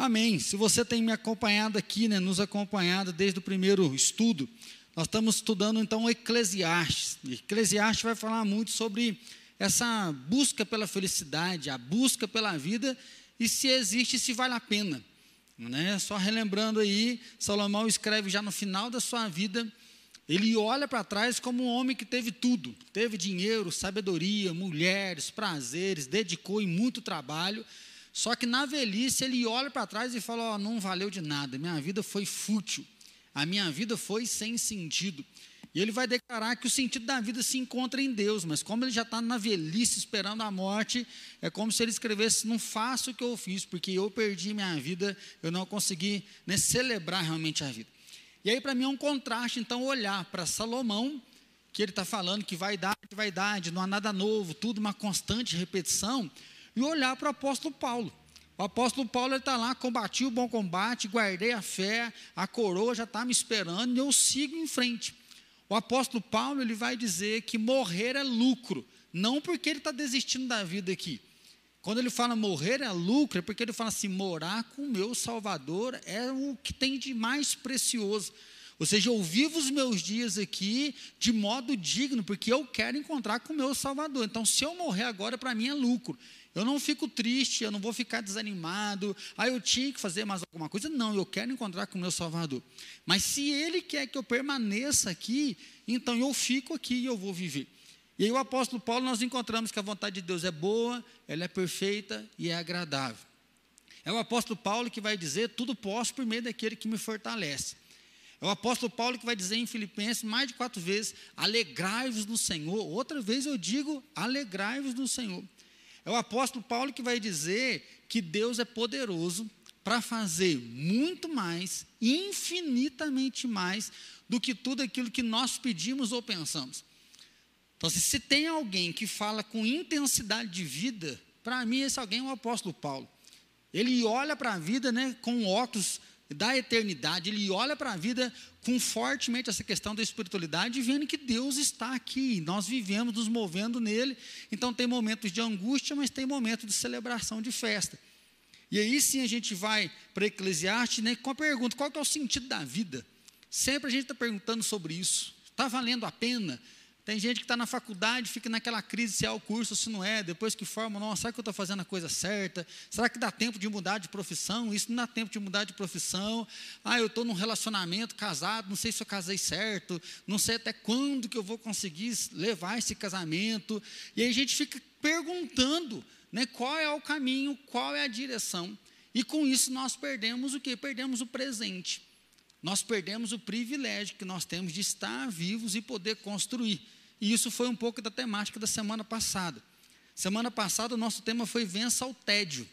Amém. Se você tem me acompanhado aqui, né, nos acompanhado desde o primeiro estudo, nós estamos estudando então Eclesiastes. Eclesiastes vai falar muito sobre essa busca pela felicidade, a busca pela vida e se existe, se vale a pena. Né? Só relembrando aí, Salomão escreve já no final da sua vida, ele olha para trás como um homem que teve tudo, teve dinheiro, sabedoria, mulheres, prazeres, dedicou em muito trabalho, só que na velhice ele olha para trás e fala: oh, não valeu de nada, minha vida foi fútil, a minha vida foi sem sentido. E ele vai declarar que o sentido da vida se encontra em Deus, mas como ele já está na velhice esperando a morte, é como se ele escrevesse: Não faço o que eu fiz, porque eu perdi minha vida, eu não consegui né, celebrar realmente a vida. E aí, para mim, é um contraste, então, olhar para Salomão, que ele está falando que vaidade, vaidade, não há nada novo, tudo uma constante repetição, e olhar para o apóstolo Paulo. O apóstolo Paulo está lá, combati o bom combate, guardei a fé, a coroa já está me esperando e eu sigo em frente. O apóstolo Paulo ele vai dizer que morrer é lucro, não porque ele está desistindo da vida aqui. Quando ele fala morrer é lucro, é porque ele fala assim: morar com o meu Salvador é o que tem de mais precioso. Ou seja, eu vivo os meus dias aqui de modo digno, porque eu quero encontrar com o meu Salvador. Então, se eu morrer agora, para mim é lucro. Eu não fico triste, eu não vou ficar desanimado. Ah, eu tinha que fazer mais alguma coisa. Não, eu quero encontrar com o meu Salvador. Mas se Ele quer que eu permaneça aqui, então eu fico aqui e eu vou viver. E aí o apóstolo Paulo, nós encontramos que a vontade de Deus é boa, ela é perfeita e é agradável. É o apóstolo Paulo que vai dizer: tudo posso por meio daquele que me fortalece. É o apóstolo Paulo que vai dizer em Filipenses mais de quatro vezes: alegrai-vos no Senhor. Outra vez eu digo: alegrai-vos no Senhor. É o apóstolo Paulo que vai dizer que Deus é poderoso para fazer muito mais, infinitamente mais, do que tudo aquilo que nós pedimos ou pensamos. Então, se tem alguém que fala com intensidade de vida, para mim esse alguém é o apóstolo Paulo. Ele olha para a vida né, com óculos da eternidade, ele olha para a vida com fortemente essa questão da espiritualidade, vendo que Deus está aqui, nós vivemos nos movendo nele. Então tem momentos de angústia, mas tem momentos de celebração, de festa. E aí sim a gente vai para Eclesiastes né, com a pergunta: qual é o sentido da vida? Sempre a gente está perguntando sobre isso. Está valendo a pena? Tem gente que está na faculdade, fica naquela crise se é o curso ou se não é, depois que forma, nossa, será que eu estou fazendo a coisa certa? Será que dá tempo de mudar de profissão? Isso não dá tempo de mudar de profissão. Ah, eu estou num relacionamento casado, não sei se eu casei certo, não sei até quando que eu vou conseguir levar esse casamento. E aí a gente fica perguntando né, qual é o caminho, qual é a direção. E com isso nós perdemos o que? Perdemos o presente. Nós perdemos o privilégio que nós temos de estar vivos e poder construir. E isso foi um pouco da temática da semana passada. Semana passada o nosso tema foi vença ao tédio.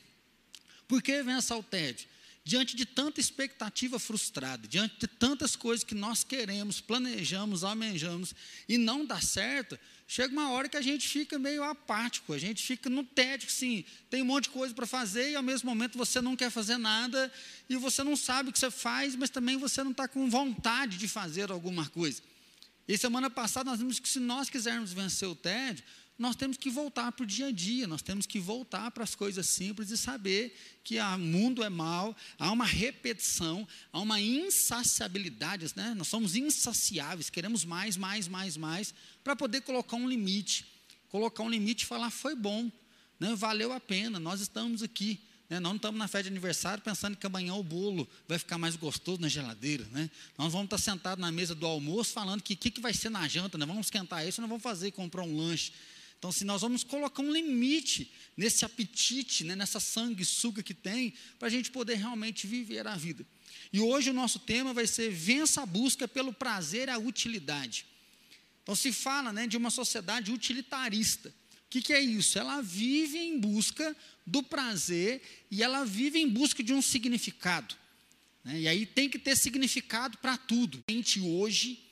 Por que vença ao tédio? Diante de tanta expectativa frustrada, diante de tantas coisas que nós queremos, planejamos, almejamos e não dá certo, chega uma hora que a gente fica meio apático, a gente fica no tédio, sim, tem um monte de coisa para fazer e ao mesmo momento você não quer fazer nada e você não sabe o que você faz, mas também você não está com vontade de fazer alguma coisa. E semana passada nós vimos que se nós quisermos vencer o tédio, nós temos que voltar para o dia a dia, nós temos que voltar para as coisas simples e saber que o mundo é mal, há uma repetição, há uma insaciabilidade, né? nós somos insaciáveis, queremos mais, mais, mais, mais, para poder colocar um limite. Colocar um limite e falar, foi bom, né? valeu a pena, nós estamos aqui. Né? Nós não estamos na festa de aniversário pensando que amanhã o bolo vai ficar mais gostoso na geladeira. Né? Nós vamos estar sentados na mesa do almoço falando que o que, que vai ser na janta, né? vamos esquentar isso, nós vamos fazer, comprar um lanche. Então, se nós vamos colocar um limite nesse apetite, né, nessa sanguessuga que tem, para a gente poder realmente viver a vida. E hoje o nosso tema vai ser vença a busca pelo prazer e a utilidade. Então, se fala né, de uma sociedade utilitarista. O que, que é isso? Ela vive em busca do prazer e ela vive em busca de um significado. Né? E aí tem que ter significado para tudo. A gente hoje,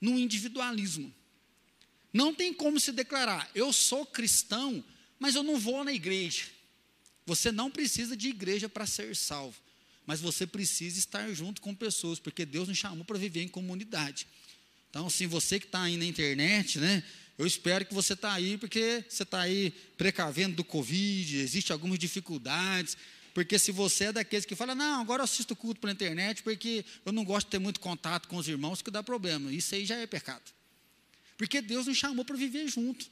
no individualismo. Não tem como se declarar, eu sou cristão, mas eu não vou na igreja. Você não precisa de igreja para ser salvo, mas você precisa estar junto com pessoas, porque Deus nos chamou para viver em comunidade. Então, se você que está aí na internet, né? Eu espero que você está aí, porque você está aí precavendo do Covid, existem algumas dificuldades. Porque se você é daqueles que fala, não, agora eu assisto culto pela internet porque eu não gosto de ter muito contato com os irmãos, que dá problema. Isso aí já é pecado. Porque Deus nos chamou para viver junto.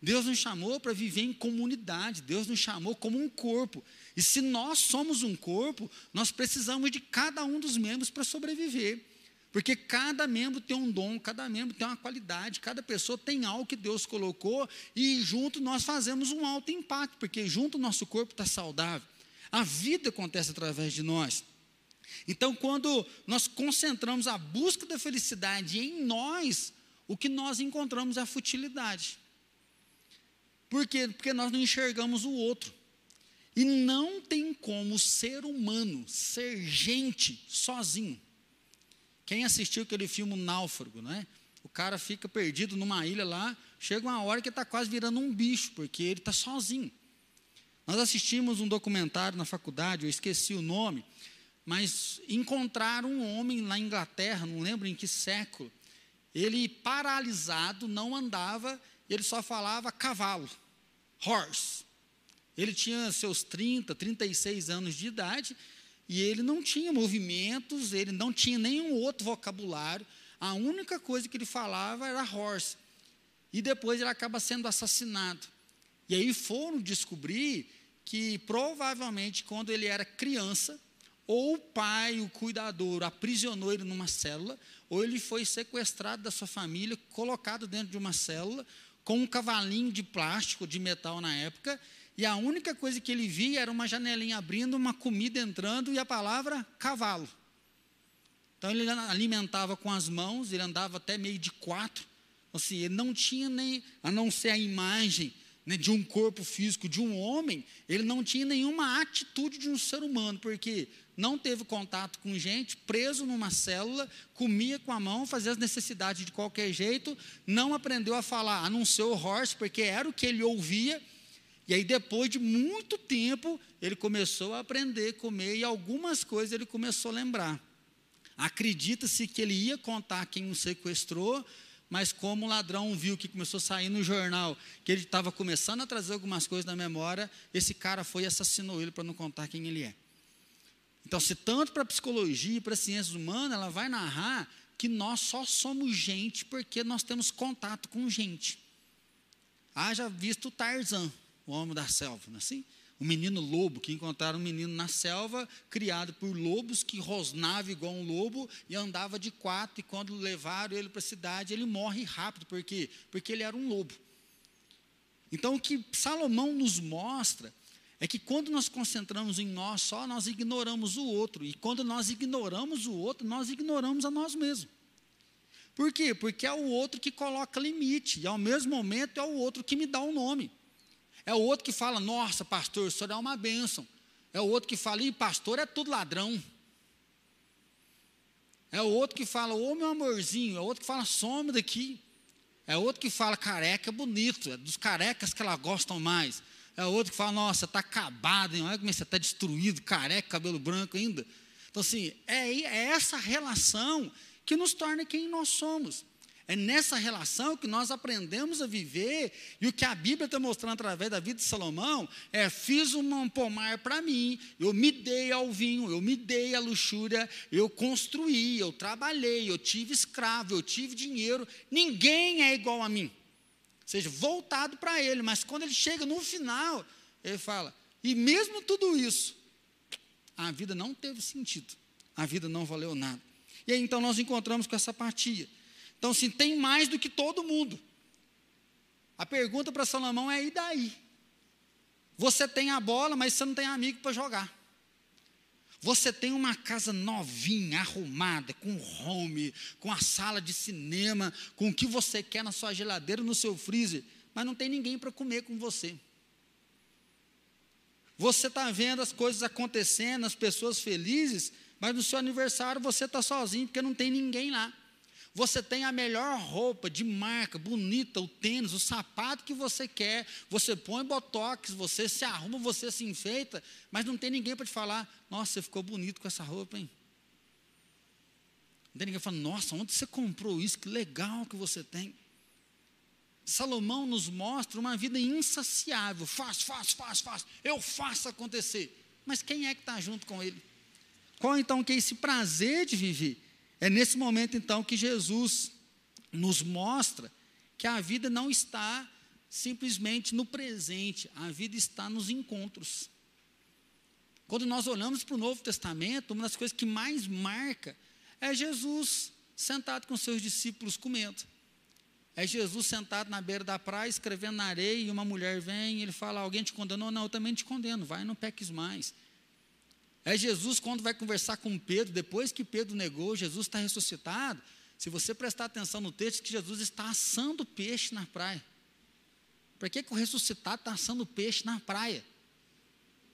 Deus nos chamou para viver em comunidade. Deus nos chamou como um corpo. E se nós somos um corpo, nós precisamos de cada um dos membros para sobreviver. Porque cada membro tem um dom, cada membro tem uma qualidade, cada pessoa tem algo que Deus colocou e junto nós fazemos um alto impacto, porque junto o nosso corpo está saudável. A vida acontece através de nós. Então, quando nós concentramos a busca da felicidade em nós, o que nós encontramos é a futilidade. Por quê? Porque nós não enxergamos o outro. E não tem como ser humano ser gente sozinho. Quem assistiu aquele filme Náufrago, né? O cara fica perdido numa ilha lá, chega uma hora que está quase virando um bicho, porque ele está sozinho. Nós assistimos um documentário na faculdade, eu esqueci o nome, mas encontraram um homem em Inglaterra, não lembro em que século. Ele paralisado, não andava, ele só falava cavalo, horse. Ele tinha seus 30, 36 anos de idade e ele não tinha movimentos, ele não tinha nenhum outro vocabulário. A única coisa que ele falava era horse. E depois ele acaba sendo assassinado. E aí foram descobrir que provavelmente quando ele era criança, ou o pai, o cuidador, aprisionou ele numa célula, ou ele foi sequestrado da sua família, colocado dentro de uma célula, com um cavalinho de plástico, de metal na época, e a única coisa que ele via era uma janelinha abrindo, uma comida entrando e a palavra cavalo. Então ele alimentava com as mãos, ele andava até meio de quatro. Assim, ele não tinha nem, a não ser a imagem né, de um corpo físico de um homem, ele não tinha nenhuma atitude de um ser humano, porque não teve contato com gente, preso numa célula, comia com a mão, fazia as necessidades de qualquer jeito, não aprendeu a falar, a não ser o horse, porque era o que ele ouvia, e aí, depois de muito tempo, ele começou a aprender a comer e algumas coisas ele começou a lembrar. Acredita-se que ele ia contar quem o sequestrou, mas como o ladrão viu que começou a sair no jornal, que ele estava começando a trazer algumas coisas na memória, esse cara foi e assassinou ele para não contar quem ele é. Então, se tanto para a psicologia e para as ciências humanas, ela vai narrar que nós só somos gente porque nós temos contato com gente. Haja visto Tarzan o homem da selva, não é assim? O menino lobo, que encontraram um menino na selva, criado por lobos, que rosnava igual um lobo e andava de quatro, e quando levaram ele para a cidade, ele morre rápido, por quê? Porque ele era um lobo. Então, o que Salomão nos mostra é que quando nós concentramos em nós só, nós ignoramos o outro, e quando nós ignoramos o outro, nós ignoramos a nós mesmos. Por quê? Porque é o outro que coloca limite, e ao mesmo momento é o outro que me dá o um nome. É o outro que fala, nossa, pastor, o senhor é uma bênção. É o outro que fala, e pastor é tudo ladrão. É o outro que fala, ô meu amorzinho. É o outro que fala, some daqui. É outro que fala, careca é bonito. É dos carecas que elas gostam mais. É outro que fala, nossa, está acabado, hein? olha como você está destruído, careca, cabelo branco ainda. Então, assim, é, é essa relação que nos torna quem nós somos. É nessa relação que nós aprendemos a viver, e o que a Bíblia está mostrando através da vida de Salomão é: fiz um pomar para mim, eu me dei ao vinho, eu me dei à luxúria, eu construí, eu trabalhei, eu tive escravo, eu tive dinheiro, ninguém é igual a mim. Ou seja, voltado para ele, mas quando ele chega no final, ele fala: e mesmo tudo isso, a vida não teve sentido, a vida não valeu nada. E aí então nós encontramos com essa partia. Então, se tem mais do que todo mundo. A pergunta para Salomão é: e daí? Você tem a bola, mas você não tem amigo para jogar. Você tem uma casa novinha, arrumada, com home, com a sala de cinema, com o que você quer na sua geladeira, no seu freezer, mas não tem ninguém para comer com você. Você está vendo as coisas acontecendo, as pessoas felizes, mas no seu aniversário você está sozinho, porque não tem ninguém lá. Você tem a melhor roupa de marca, bonita, o tênis, o sapato que você quer. Você põe botox, você se arruma, você se enfeita, mas não tem ninguém para te falar: Nossa, você ficou bonito com essa roupa, hein? Não tem ninguém falando: Nossa, onde você comprou isso? Que legal que você tem. Salomão nos mostra uma vida insaciável. Faz, faz, faz, faz. Eu faço acontecer. mas quem é que está junto com ele? Qual então que é esse prazer de viver? É nesse momento então que Jesus nos mostra que a vida não está simplesmente no presente, a vida está nos encontros. Quando nós olhamos para o Novo Testamento, uma das coisas que mais marca é Jesus sentado com seus discípulos comendo. É Jesus sentado na beira da praia, escrevendo na areia, e uma mulher vem e ele fala: Alguém te condenou? Não, eu também te condeno, vai, não peques mais. É Jesus quando vai conversar com Pedro, depois que Pedro negou, Jesus está ressuscitado. Se você prestar atenção no texto, que Jesus está assando peixe na praia. Por que, que o ressuscitado está assando peixe na praia?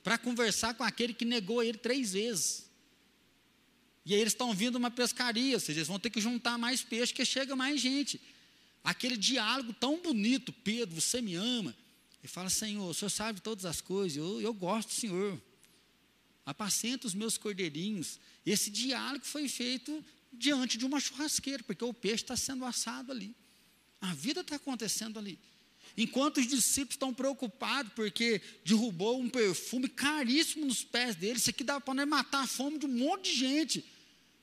Para conversar com aquele que negou ele três vezes. E aí eles estão vindo uma pescaria, ou seja, eles vão ter que juntar mais peixe, que chega mais gente. Aquele diálogo tão bonito, Pedro, você me ama. Ele fala, Senhor, o Senhor sabe todas as coisas, eu, eu gosto do Senhor. Apacenta os meus cordeirinhos. Esse diálogo foi feito diante de uma churrasqueira, porque o peixe está sendo assado ali. A vida está acontecendo ali. Enquanto os discípulos estão preocupados porque derrubou um perfume caríssimo nos pés deles, isso aqui dá para matar a fome de um monte de gente.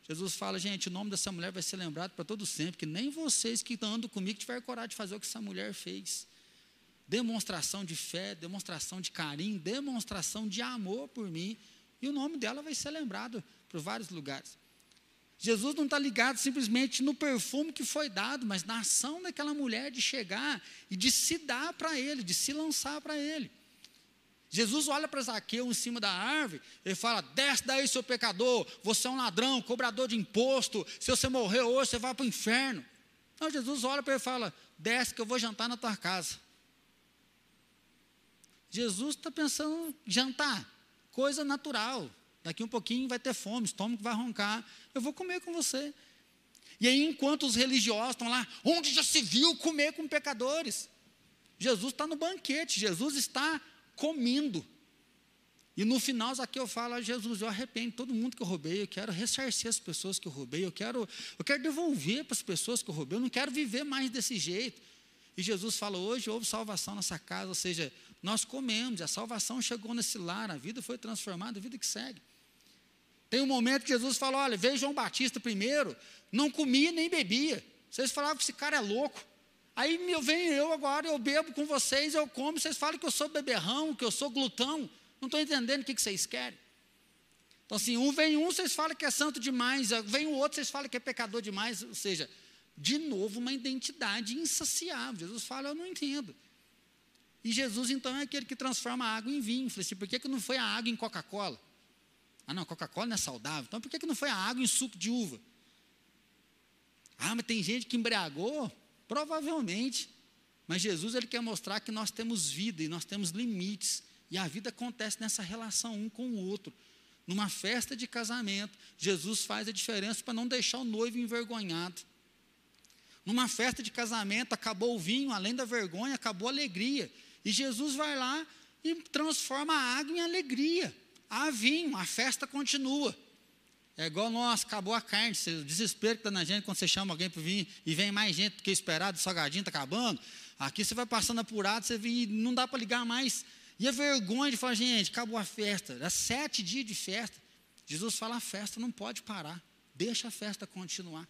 Jesus fala, gente, o nome dessa mulher vai ser lembrado para todo sempre, que nem vocês que andam comigo tiveram coragem de fazer o que essa mulher fez. Demonstração de fé, demonstração de carinho, demonstração de amor por mim. E o nome dela vai ser lembrado por vários lugares. Jesus não está ligado simplesmente no perfume que foi dado, mas na ação daquela mulher de chegar e de se dar para ele, de se lançar para ele. Jesus olha para Zaqueu em cima da árvore, ele fala: Desce daí, seu pecador, você é um ladrão, cobrador de imposto, se você morrer hoje, você vai para o inferno. Então Jesus olha para ele e fala: Desce que eu vou jantar na tua casa. Jesus está pensando jantar, coisa natural. Daqui um pouquinho vai ter fome, estômago vai roncar. Eu vou comer com você. E aí, enquanto os religiosos estão lá, onde já se viu comer com pecadores? Jesus está no banquete, Jesus está comendo. E no final, Zaqueu fala a Jesus: Eu arrependo todo mundo que eu roubei, eu quero ressarcir as pessoas que eu roubei, eu quero, eu quero devolver para as pessoas que eu roubei, eu não quero viver mais desse jeito. E Jesus fala: Hoje houve salvação nessa casa, ou seja, nós comemos, a salvação chegou nesse lar, a vida foi transformada, a vida que segue. Tem um momento que Jesus fala: olha, veja João Batista primeiro, não comia nem bebia. Vocês falavam que esse cara é louco. Aí eu venho eu agora, eu bebo com vocês, eu como, vocês falam que eu sou beberrão, que eu sou glutão. Não estou entendendo o que, que vocês querem. Então, assim, um vem um, vocês falam que é santo demais, vem o outro, vocês falam que é pecador demais. Ou seja, de novo, uma identidade insaciável. Jesus fala, eu não entendo. E Jesus, então, é aquele que transforma a água em vinho. falei assim, por que, que não foi a água em Coca-Cola? Ah, não, Coca-Cola não é saudável. Então por que, que não foi a água em suco de uva? Ah, mas tem gente que embriagou? Provavelmente. Mas Jesus ele quer mostrar que nós temos vida e nós temos limites. E a vida acontece nessa relação um com o outro. Numa festa de casamento, Jesus faz a diferença para não deixar o noivo envergonhado. Numa festa de casamento, acabou o vinho, além da vergonha, acabou a alegria. E Jesus vai lá e transforma a água em alegria há vinho, a festa continua. É igual nós, acabou a carne, o desespero que está na gente quando você chama alguém para vir e vem mais gente do que esperado, o salgadinho está acabando. Aqui você vai passando apurado, você vem, não dá para ligar mais. E a vergonha de falar, gente, acabou a festa, é sete dias de festa. Jesus fala, a festa não pode parar, deixa a festa continuar.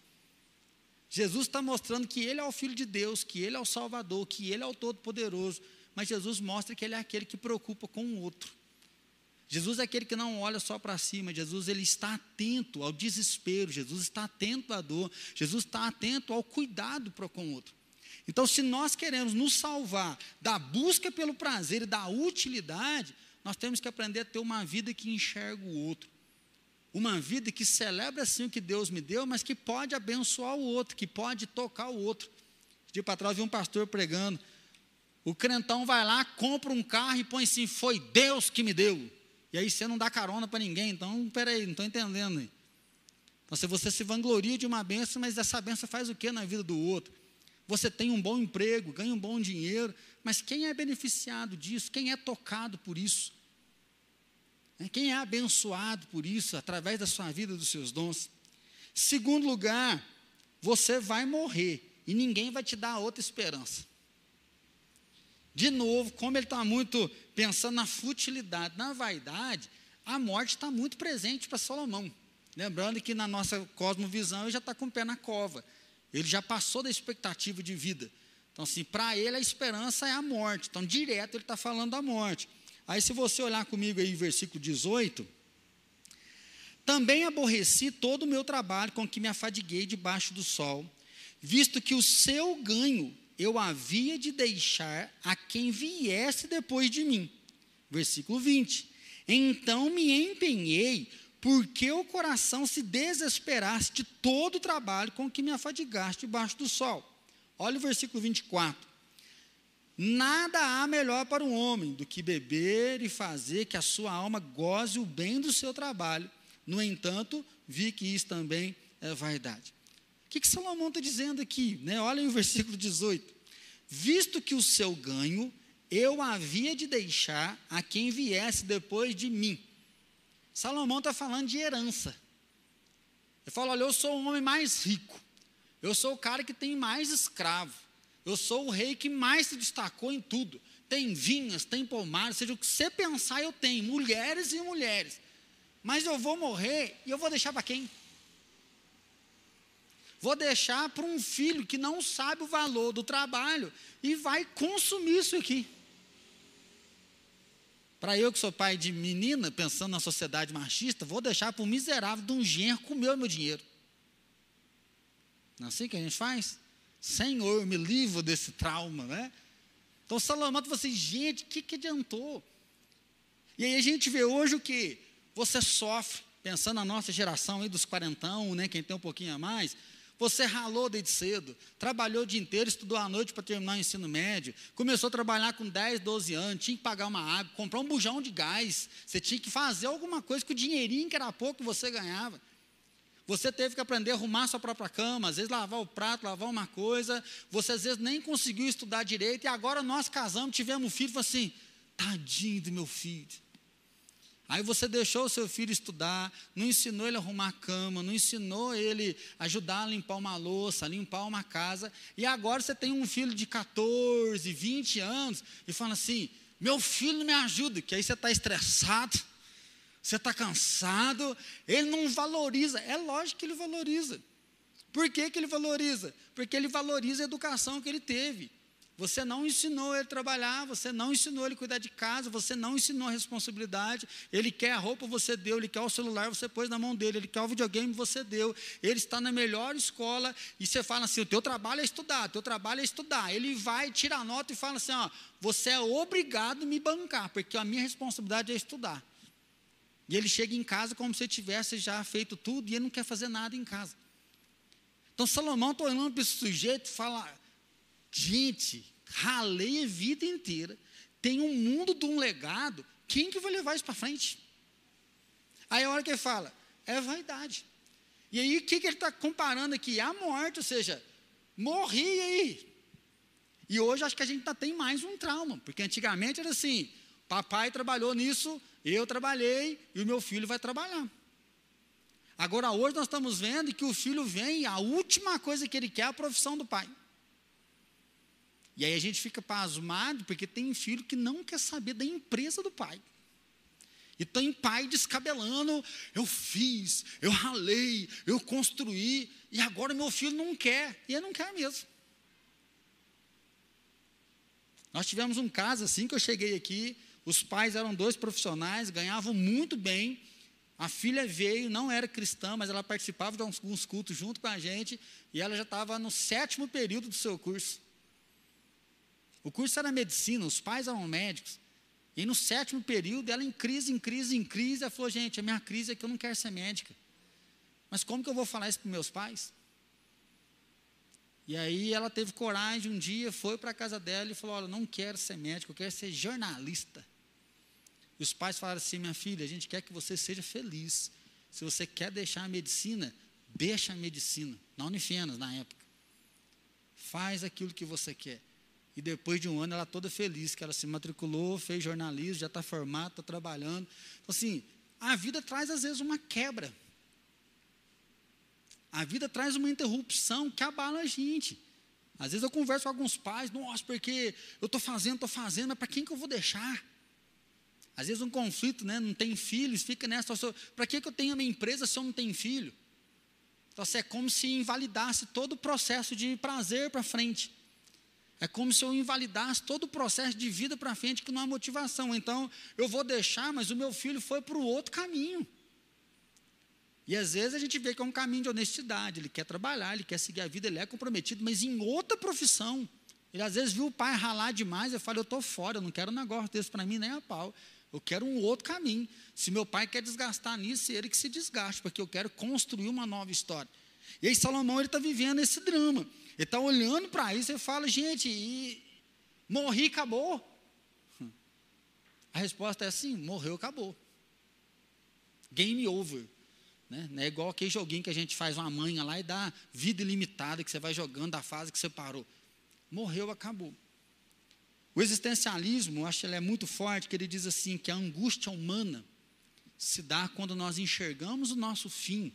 Jesus está mostrando que Ele é o Filho de Deus, que Ele é o Salvador, que Ele é o Todo-Poderoso, mas Jesus mostra que Ele é aquele que preocupa com o outro. Jesus é aquele que não olha só para cima, Jesus ele está atento ao desespero, Jesus está atento à dor, Jesus está atento ao cuidado com o outro. Então, se nós queremos nos salvar da busca pelo prazer e da utilidade, nós temos que aprender a ter uma vida que enxerga o outro. Uma vida que celebra sim o que Deus me deu, mas que pode abençoar o outro, que pode tocar o outro. De para trás vi um pastor pregando. O crentão vai lá, compra um carro e põe assim: Foi Deus que me deu. E aí você não dá carona para ninguém. Então, peraí, não estou entendendo. Então, se você se vangloria de uma benção, mas essa benção faz o que na vida do outro? Você tem um bom emprego, ganha um bom dinheiro, mas quem é beneficiado disso? Quem é tocado por isso? É, quem é abençoado por isso, através da sua vida, dos seus dons? Segundo lugar, você vai morrer e ninguém vai te dar outra esperança. De novo, como ele está muito pensando na futilidade, na vaidade, a morte está muito presente para Salomão. Lembrando que na nossa cosmovisão ele já está com o pé na cova. Ele já passou da expectativa de vida. Então, assim, para ele a esperança é a morte. Então, direto ele está falando da morte. Aí, se você olhar comigo aí, versículo 18. Também aborreci todo o meu trabalho com que me afadiguei debaixo do sol, visto que o seu ganho eu havia de deixar a quem viesse depois de mim. Versículo 20. Então me empenhei, porque o coração se desesperasse de todo o trabalho com que me afadigaste debaixo do sol. Olha o versículo 24. Nada há melhor para um homem do que beber e fazer que a sua alma goze o bem do seu trabalho. No entanto, vi que isso também é vaidade. Que, que Salomão está dizendo aqui? Né? Olha o versículo 18. Visto que o seu ganho eu havia de deixar a quem viesse depois de mim. Salomão está falando de herança. Ele fala: olha, eu sou o homem mais rico. Eu sou o cara que tem mais escravo. Eu sou o rei que mais se destacou em tudo. Tem vinhas, tem pomares, seja o que você pensar, eu tenho, mulheres e mulheres. Mas eu vou morrer e eu vou deixar para quem? Vou deixar para um filho que não sabe o valor do trabalho e vai consumir isso aqui. Para eu que sou pai de menina, pensando na sociedade machista, vou deixar para um miserável de um genro comer o meu dinheiro. Não é assim que a gente faz? Senhor, me livro desse trauma, né? Então Salomão falou assim, gente, o que, que adiantou? E aí a gente vê hoje o que? Você sofre, pensando na nossa geração aí dos quarentão, né? Quem tem um pouquinho a mais, você ralou desde cedo, trabalhou o dia inteiro, estudou à noite para terminar o ensino médio, começou a trabalhar com 10, 12 anos, tinha que pagar uma água, comprar um bujão de gás, você tinha que fazer alguma coisa com o dinheirinho que era pouco que você ganhava. Você teve que aprender a arrumar sua própria cama, às vezes lavar o prato, lavar uma coisa. Você às vezes nem conseguiu estudar direito. E agora nós casamos, tivemos um filho e assim: tadinho do meu filho. Aí você deixou o seu filho estudar, não ensinou ele a arrumar a cama, não ensinou ele ajudar a limpar uma louça, limpar uma casa. E agora você tem um filho de 14, 20 anos e fala assim: meu filho me ajuda, que aí você está estressado você está cansado, ele não valoriza. É lógico que ele valoriza. Por que, que ele valoriza? Porque ele valoriza a educação que ele teve. Você não ensinou ele trabalhar, você não ensinou ele cuidar de casa, você não ensinou a responsabilidade. Ele quer a roupa, você deu, ele quer o celular, você pôs na mão dele, ele quer o videogame, você deu. Ele está na melhor escola e você fala assim: o teu trabalho é estudar, o teu trabalho é estudar. Ele vai, tira a nota e fala assim: ó, você é obrigado a me bancar, porque a minha responsabilidade é estudar. E ele chega em casa como se tivesse já feito tudo e ele não quer fazer nada em casa. Então Salomão está olhando para esse sujeito e fala: gente, ralei a vida inteira, tem um mundo de um legado, quem que vai levar isso para frente? Aí a hora que ele fala, é vaidade. E aí o que, que ele está comparando aqui? A morte, ou seja, morri aí. E hoje acho que a gente ainda tem mais um trauma, porque antigamente era assim, papai trabalhou nisso eu trabalhei e o meu filho vai trabalhar. Agora, hoje nós estamos vendo que o filho vem e a última coisa que ele quer é a profissão do pai. E aí a gente fica pasmado, porque tem filho que não quer saber da empresa do pai. E tem pai descabelando, eu fiz, eu ralei, eu construí, e agora meu filho não quer, e ele não quer mesmo. Nós tivemos um caso assim que eu cheguei aqui, os pais eram dois profissionais, ganhavam muito bem. A filha veio, não era cristã, mas ela participava de alguns cultos junto com a gente, e ela já estava no sétimo período do seu curso. O curso era medicina, os pais eram médicos. E no sétimo período, ela em crise, em crise, em crise, ela falou: gente, a minha crise é que eu não quero ser médica. Mas como que eu vou falar isso para meus pais? E aí ela teve coragem um dia, foi para a casa dela e falou: Olha, não quero ser médico, eu quero ser jornalista. E os pais falaram assim: minha filha, a gente quer que você seja feliz. Se você quer deixar a medicina, deixa a medicina. Na Unifenas, na época. Faz aquilo que você quer. E depois de um ano, ela toda feliz, que ela se matriculou, fez jornalismo, já está formada, está trabalhando. Então, assim, a vida traz às vezes uma quebra. A vida traz uma interrupção que abala a gente. Às vezes eu converso com alguns pais, nossa, porque eu estou fazendo, estou fazendo, mas para quem que eu vou deixar? Às vezes um conflito, né? Não tem filhos, fica nessa. Para que, que eu tenho a minha empresa se eu não tenho filho? Então, assim, é como se invalidasse todo o processo de prazer para frente. É como se eu invalidasse todo o processo de vida para frente que não há motivação. Então, eu vou deixar, mas o meu filho foi para o outro caminho. E às vezes a gente vê que é um caminho de honestidade. Ele quer trabalhar, ele quer seguir a vida, ele é comprometido, mas em outra profissão. Ele às vezes viu o pai ralar demais, eu falo, eu estou fora, eu não quero um negócio desse para mim nem a pau. Eu quero um outro caminho. Se meu pai quer desgastar nisso, ele que se desgaste, porque eu quero construir uma nova história. E aí Salomão ele está vivendo esse drama. Ele está olhando para isso e fala, gente, e morri, acabou. A resposta é assim: morreu, acabou. Game over. Né? É igual aquele joguinho que a gente faz uma manha lá e dá vida ilimitada, que você vai jogando da fase que você parou. Morreu, acabou. O existencialismo, eu acho que ele é muito forte, que ele diz assim, que a angústia humana se dá quando nós enxergamos o nosso fim,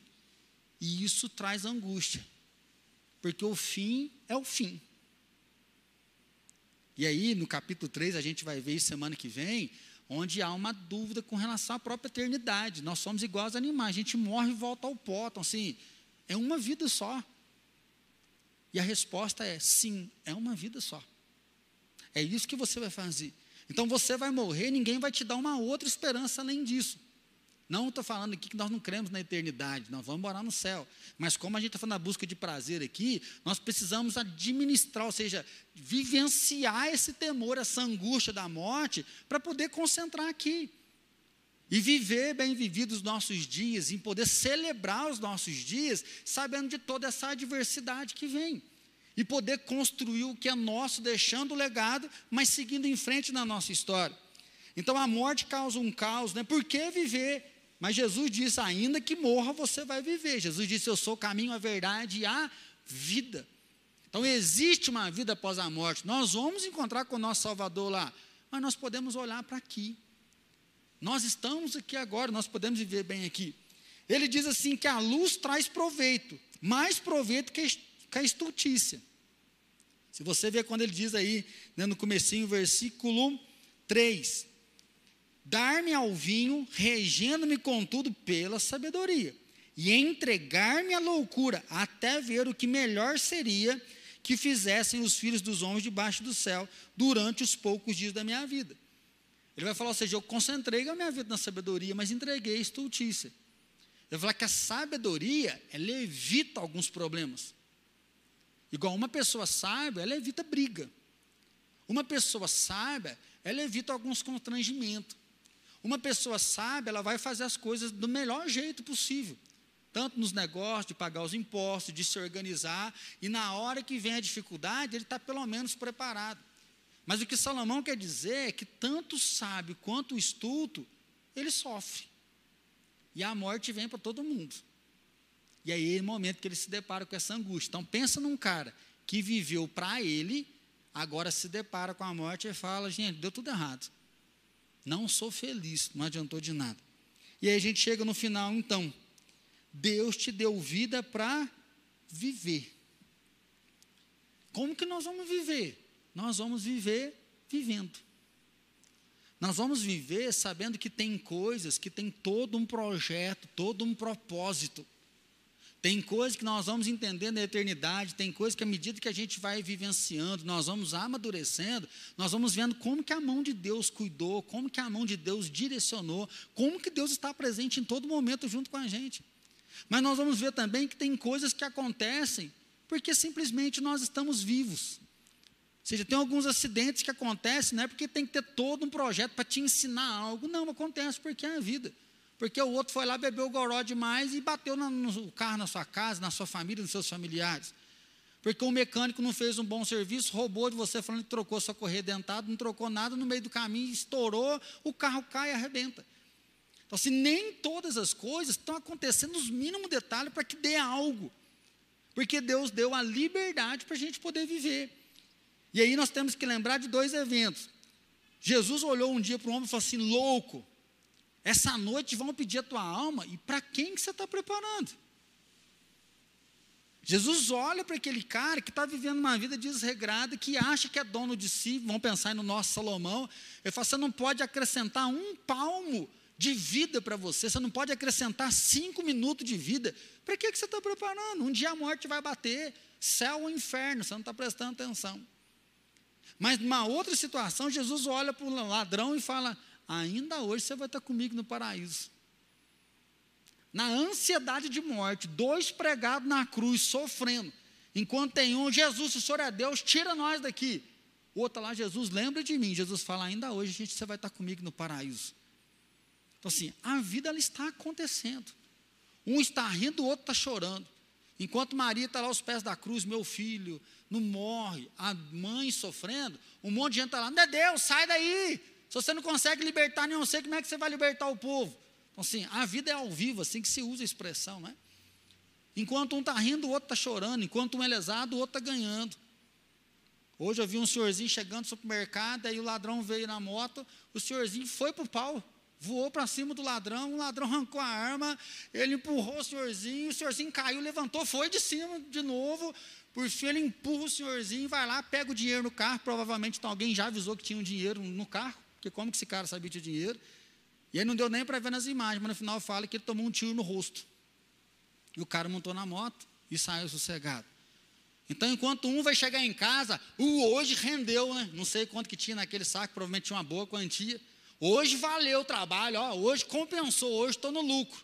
e isso traz angústia porque o fim é o fim. E aí, no capítulo 3, a gente vai ver semana que vem, onde há uma dúvida com relação à própria eternidade. Nós somos iguais aos animais, a gente morre e volta ao pó. Então, assim, é uma vida só. E a resposta é sim, é uma vida só. É isso que você vai fazer. Então você vai morrer, ninguém vai te dar uma outra esperança além disso. Não estou falando aqui que nós não cremos na eternidade, nós vamos morar no céu. Mas como a gente está falando da busca de prazer aqui, nós precisamos administrar, ou seja, vivenciar esse temor, essa angústia da morte, para poder concentrar aqui. E viver bem vividos os nossos dias, em poder celebrar os nossos dias, sabendo de toda essa adversidade que vem. E poder construir o que é nosso, deixando o legado, mas seguindo em frente na nossa história. Então a morte causa um caos, né? Por que viver mas Jesus disse: ainda que morra, você vai viver. Jesus disse: Eu sou o caminho, a verdade e a vida. Então existe uma vida após a morte. Nós vamos encontrar com o nosso Salvador lá, mas nós podemos olhar para aqui. Nós estamos aqui agora, nós podemos viver bem aqui. Ele diz assim que a luz traz proveito, mais proveito que a estultícia. Se você ver quando ele diz aí, né, no comecinho, versículo 3, dar-me ao vinho, regendo-me contudo pela sabedoria, e entregar-me à loucura, até ver o que melhor seria que fizessem os filhos dos homens debaixo do céu durante os poucos dias da minha vida. Ele vai falar, ou seja, eu concentrei a minha vida na sabedoria, mas entreguei a estultícia. Ele vai falar que a sabedoria, ela evita alguns problemas. Igual uma pessoa sábia, ela evita briga. Uma pessoa sábia, ela evita alguns constrangimentos. Uma pessoa sábia, ela vai fazer as coisas do melhor jeito possível. Tanto nos negócios, de pagar os impostos, de se organizar, e na hora que vem a dificuldade, ele está pelo menos preparado. Mas o que Salomão quer dizer é que tanto o sábio quanto o estulto, ele sofre. E a morte vem para todo mundo. E aí é o momento que ele se depara com essa angústia. Então pensa num cara que viveu para ele, agora se depara com a morte e fala, gente, deu tudo errado. Não sou feliz, não adiantou de nada. E aí a gente chega no final, então. Deus te deu vida para viver. Como que nós vamos viver? Nós vamos viver vivendo. Nós vamos viver sabendo que tem coisas que tem todo um projeto, todo um propósito. Tem coisas que nós vamos entendendo na eternidade, tem coisas que à medida que a gente vai vivenciando, nós vamos amadurecendo, nós vamos vendo como que a mão de Deus cuidou, como que a mão de Deus direcionou, como que Deus está presente em todo momento junto com a gente. Mas nós vamos ver também que tem coisas que acontecem porque simplesmente nós estamos vivos. Ou seja, tem alguns acidentes que acontecem, não é porque tem que ter todo um projeto para te ensinar algo, não, acontece porque é a vida. Porque o outro foi lá, bebeu o goró demais e bateu no, no carro na sua casa, na sua família, nos seus familiares. Porque o mecânico não fez um bom serviço, roubou de você falando que trocou sua correia dentada, não trocou nada, no meio do caminho estourou, o carro cai e arrebenta. Então, assim, nem todas as coisas estão acontecendo nos mínimos detalhes para que dê algo. Porque Deus deu a liberdade para a gente poder viver. E aí nós temos que lembrar de dois eventos. Jesus olhou um dia para o homem e falou assim: louco, essa noite vão pedir a tua alma, e para quem que você está preparando? Jesus olha para aquele cara que está vivendo uma vida desregrada, que acha que é dono de si, vamos pensar no nosso Salomão. Ele fala: você não pode acrescentar um palmo de vida para você, você não pode acrescentar cinco minutos de vida. Para que, que você está preparando? Um dia a morte vai bater, céu ou inferno, você não está prestando atenção. Mas numa outra situação, Jesus olha para o ladrão e fala: ainda hoje você vai estar comigo no paraíso na ansiedade de morte, dois pregados na cruz, sofrendo. Enquanto tem um, Jesus, se o Senhor é Deus, tira nós daqui. O outro lá, Jesus, lembra de mim. Jesus fala, ainda hoje, gente, você vai estar comigo no paraíso. Então, assim, a vida ela está acontecendo. Um está rindo, o outro está chorando. Enquanto Maria está lá aos pés da cruz, meu filho, não morre, a mãe sofrendo, um monte de gente está lá, meu Deus, sai daí. Se você não consegue libertar nenhum ser, como é que você vai libertar o povo? Então, assim, a vida é ao vivo, assim que se usa a expressão, né? Enquanto um está rindo, o outro está chorando. Enquanto um é lesado, o outro está ganhando. Hoje eu vi um senhorzinho chegando no supermercado, aí o ladrão veio na moto, o senhorzinho foi para o pau, voou para cima do ladrão, o ladrão arrancou a arma, ele empurrou o senhorzinho, o senhorzinho caiu, levantou, foi de cima de novo, por fim ele empurra o senhorzinho, vai lá, pega o dinheiro no carro, provavelmente então, alguém já avisou que tinha um dinheiro no carro, porque como que esse cara sabia tinha dinheiro? E aí não deu nem para ver nas imagens, mas no final fala que ele tomou um tiro no rosto. E o cara montou na moto e saiu sossegado. Então, enquanto um vai chegar em casa, o hoje rendeu, né? Não sei quanto que tinha naquele saco, provavelmente tinha uma boa quantia. Hoje valeu o trabalho, ó, hoje compensou, hoje estou no lucro.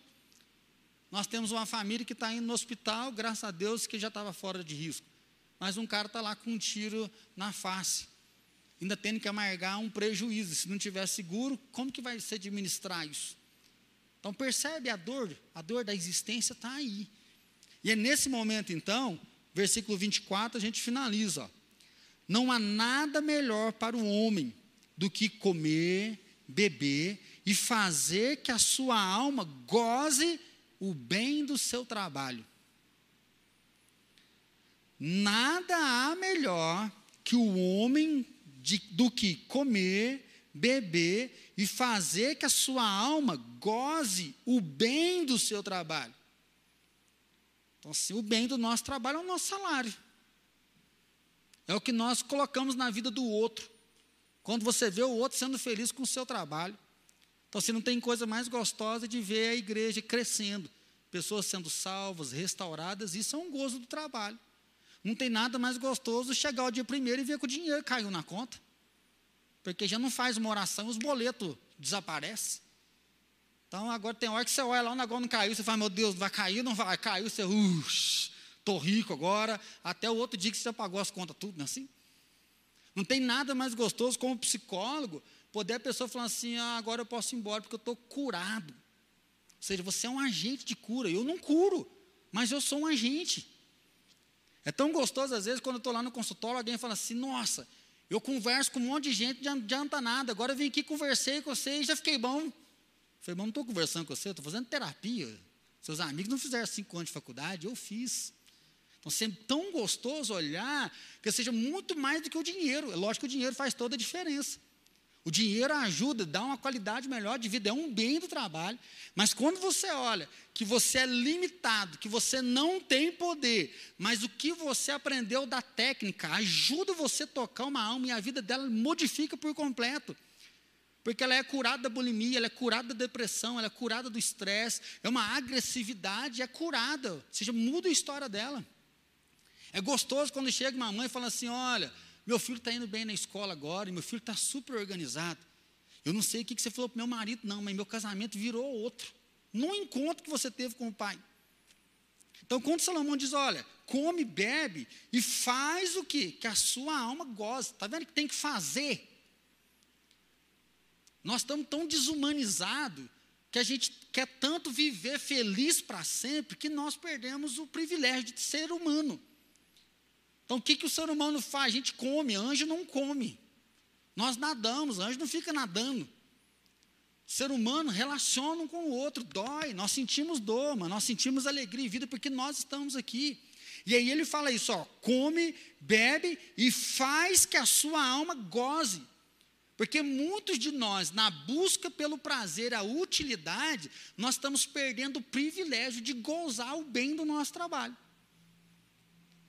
Nós temos uma família que está indo no hospital, graças a Deus que já estava fora de risco. Mas um cara está lá com um tiro na face ainda tendo que amargar um prejuízo. Se não tiver seguro, como que vai se administrar isso? Então percebe a dor, a dor da existência está aí. E é nesse momento, então, versículo 24, a gente finaliza. Ó. Não há nada melhor para o homem do que comer, beber e fazer que a sua alma goze o bem do seu trabalho. Nada há melhor que o homem de, do que comer, beber e fazer que a sua alma goze o bem do seu trabalho. Então, assim, o bem do nosso trabalho é o nosso salário. É o que nós colocamos na vida do outro. Quando você vê o outro sendo feliz com o seu trabalho. Então, assim, não tem coisa mais gostosa de ver a igreja crescendo, pessoas sendo salvas, restauradas, isso é um gozo do trabalho. Não tem nada mais gostoso chegar o dia primeiro e ver que o dinheiro caiu na conta. Porque já não faz uma oração, os boletos desaparecem. Então agora tem hora que você olha lá, o negócio não caiu, você fala, meu Deus, vai cair, não vai, caiu, você, estou rico agora, até o outro dia que você pagou as contas, tudo, não é assim? Não tem nada mais gostoso como psicólogo, poder a pessoa falar assim, ah, agora eu posso ir embora porque eu estou curado. Ou seja, você é um agente de cura, eu não curo, mas eu sou um agente. É tão gostoso, às vezes, quando eu estou lá no consultório, alguém fala assim: Nossa, eu converso com um monte de gente, não adianta nada. Agora eu vim aqui, conversei com você e já fiquei bom. Eu falei, bom, não estou conversando com você, estou fazendo terapia. Seus amigos não fizeram cinco anos de faculdade, eu fiz. Então, sempre tão gostoso olhar que seja muito mais do que o dinheiro. É lógico que o dinheiro faz toda a diferença. O dinheiro ajuda, dá uma qualidade melhor de vida, é um bem do trabalho. Mas quando você olha que você é limitado, que você não tem poder, mas o que você aprendeu da técnica ajuda você a tocar uma alma e a vida dela modifica por completo. Porque ela é curada da bulimia, ela é curada da depressão, ela é curada do estresse, é uma agressividade, é curada, ou seja, muda a história dela. É gostoso quando chega uma mãe e fala assim: olha, meu filho está indo bem na escola agora, meu filho está super organizado. Eu não sei o que você falou para meu marido, não, mas meu casamento virou outro. Num encontro que você teve com o pai. Então, quando Salomão diz, olha, come, bebe e faz o que? Que a sua alma goze. Está vendo que tem que fazer? Nós estamos tão desumanizados que a gente quer tanto viver feliz para sempre que nós perdemos o privilégio de ser humano. Então, o que, que o ser humano faz? A gente come, anjo não come. Nós nadamos, anjo não fica nadando. O ser humano relaciona um com o outro, dói, nós sentimos dor, mas nós sentimos alegria e vida porque nós estamos aqui. E aí ele fala isso, ó, come, bebe e faz que a sua alma goze. Porque muitos de nós, na busca pelo prazer, a utilidade, nós estamos perdendo o privilégio de gozar o bem do nosso trabalho.